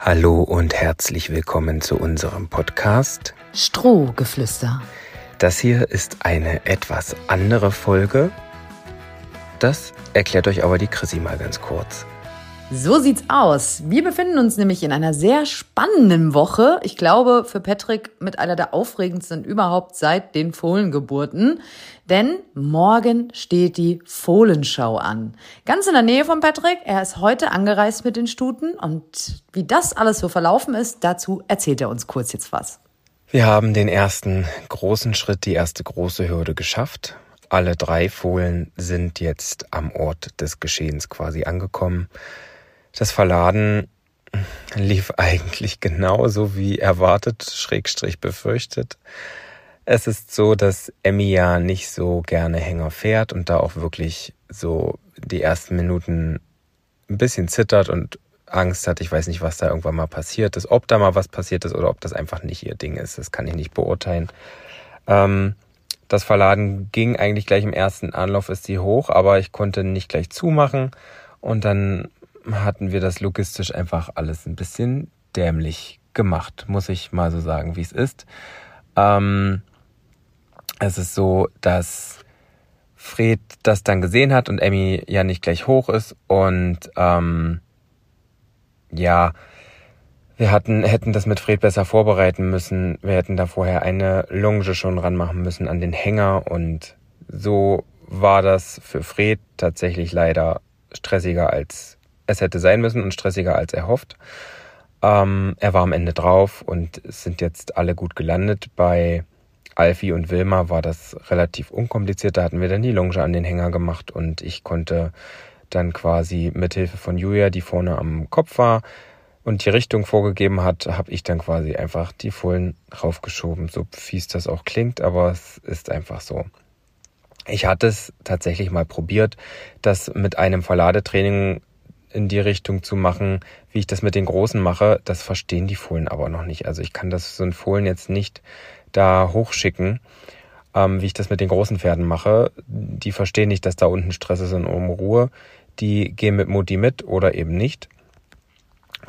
Hallo und herzlich willkommen zu unserem Podcast Strohgeflüster. Das hier ist eine etwas andere Folge. Das erklärt euch aber die Chrissy mal ganz kurz. So sieht's aus. Wir befinden uns nämlich in einer sehr spannenden Woche. Ich glaube, für Patrick mit einer der aufregendsten überhaupt seit den Fohlengeburten. Denn morgen steht die Fohlenschau an. Ganz in der Nähe von Patrick. Er ist heute angereist mit den Stuten. Und wie das alles so verlaufen ist, dazu erzählt er uns kurz jetzt was. Wir haben den ersten großen Schritt, die erste große Hürde geschafft. Alle drei Fohlen sind jetzt am Ort des Geschehens quasi angekommen. Das Verladen lief eigentlich genauso wie erwartet, schrägstrich befürchtet. Es ist so, dass Emmy ja nicht so gerne Hänger fährt und da auch wirklich so die ersten Minuten ein bisschen zittert und Angst hat. Ich weiß nicht, was da irgendwann mal passiert ist, ob da mal was passiert ist oder ob das einfach nicht ihr Ding ist. Das kann ich nicht beurteilen. Ähm, das Verladen ging eigentlich gleich im ersten Anlauf ist sie hoch, aber ich konnte nicht gleich zumachen und dann hatten wir das logistisch einfach alles ein bisschen dämlich gemacht, muss ich mal so sagen, wie es ist. Ähm, es ist so, dass Fred das dann gesehen hat und Emmy ja nicht gleich hoch ist und ähm, ja, wir hatten, hätten das mit Fred besser vorbereiten müssen. Wir hätten da vorher eine Longe schon ranmachen müssen an den Hänger und so war das für Fred tatsächlich leider stressiger als es hätte sein müssen und stressiger als erhofft. Ähm, er war am Ende drauf und sind jetzt alle gut gelandet. Bei Alfie und Wilma war das relativ unkompliziert. Da hatten wir dann die Longe an den Hänger gemacht und ich konnte dann quasi mithilfe von Julia, die vorne am Kopf war und die Richtung vorgegeben hat, habe ich dann quasi einfach die Fohlen raufgeschoben. So fies das auch klingt, aber es ist einfach so. Ich hatte es tatsächlich mal probiert, das mit einem Verladetraining in die Richtung zu machen, wie ich das mit den Großen mache, das verstehen die Fohlen aber noch nicht. Also ich kann das so ein Fohlen jetzt nicht da hochschicken, ähm, wie ich das mit den großen Pferden mache. Die verstehen nicht, dass da unten Stress ist und um Ruhe. Die gehen mit Mutti mit oder eben nicht.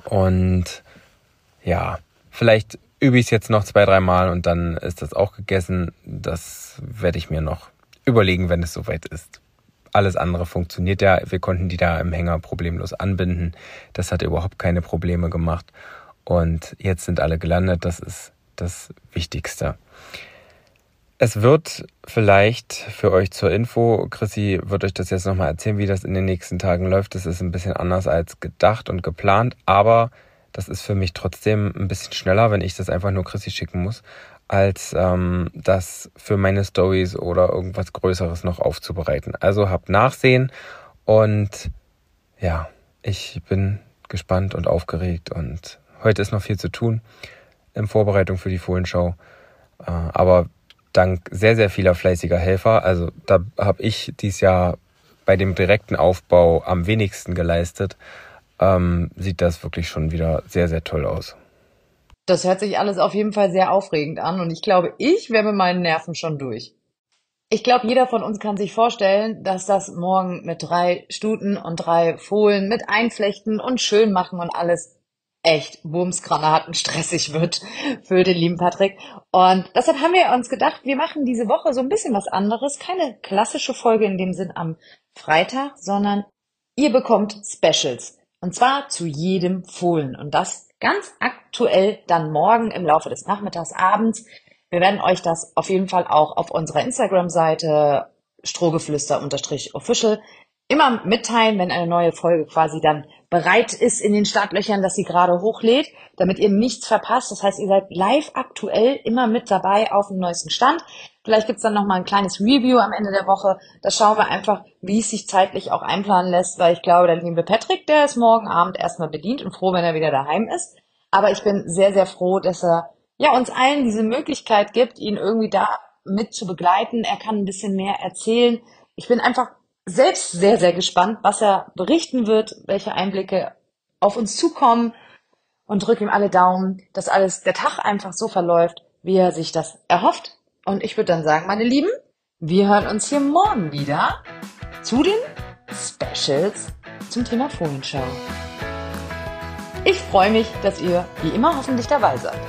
Und ja, vielleicht übe ich es jetzt noch zwei, dreimal und dann ist das auch gegessen. Das werde ich mir noch überlegen, wenn es soweit ist alles andere funktioniert ja. Wir konnten die da im Hänger problemlos anbinden. Das hat überhaupt keine Probleme gemacht. Und jetzt sind alle gelandet. Das ist das Wichtigste. Es wird vielleicht für euch zur Info, Chrissy wird euch das jetzt nochmal erzählen, wie das in den nächsten Tagen läuft. Das ist ein bisschen anders als gedacht und geplant, aber das ist für mich trotzdem ein bisschen schneller, wenn ich das einfach nur Chrissy schicken muss als ähm, das für meine Stories oder irgendwas Größeres noch aufzubereiten. Also habt Nachsehen und ja, ich bin gespannt und aufgeregt und heute ist noch viel zu tun in Vorbereitung für die Fohlenschau. Äh, aber dank sehr, sehr vieler fleißiger Helfer, also da habe ich dieses Jahr bei dem direkten Aufbau am wenigsten geleistet, ähm, sieht das wirklich schon wieder sehr, sehr toll aus. Das hört sich alles auf jeden Fall sehr aufregend an und ich glaube, ich wäre mit meinen Nerven schon durch. Ich glaube, jeder von uns kann sich vorstellen, dass das morgen mit drei Stuten und drei Fohlen mit Einflechten und schön machen und alles echt bumsgranaten stressig wird für den lieben Patrick. Und deshalb haben wir uns gedacht, wir machen diese Woche so ein bisschen was anderes. Keine klassische Folge in dem Sinn am Freitag, sondern ihr bekommt Specials. Und zwar zu jedem Fohlen. Und das ganz aktuell dann morgen im Laufe des Nachmittags, abends. Wir werden euch das auf jeden Fall auch auf unserer Instagram-Seite strohgeflüster-official immer mitteilen, wenn eine neue Folge quasi dann bereit ist in den Startlöchern, dass sie gerade hochlädt, damit ihr nichts verpasst. Das heißt, ihr seid live aktuell immer mit dabei auf dem neuesten Stand. Vielleicht gibt's dann nochmal ein kleines Review am Ende der Woche. Da schauen wir einfach, wie es sich zeitlich auch einplanen lässt, weil ich glaube, der liebe Patrick, der ist morgen Abend erstmal bedient und froh, wenn er wieder daheim ist. Aber ich bin sehr, sehr froh, dass er ja uns allen diese Möglichkeit gibt, ihn irgendwie da mit zu begleiten. Er kann ein bisschen mehr erzählen. Ich bin einfach selbst sehr, sehr gespannt, was er berichten wird, welche Einblicke auf uns zukommen und drücke ihm alle Daumen, dass alles, der Tag einfach so verläuft, wie er sich das erhofft. Und ich würde dann sagen, meine Lieben, wir hören uns hier morgen wieder zu den Specials zum Thema Fohlenschau. Ich freue mich, dass ihr wie immer hoffentlich dabei seid.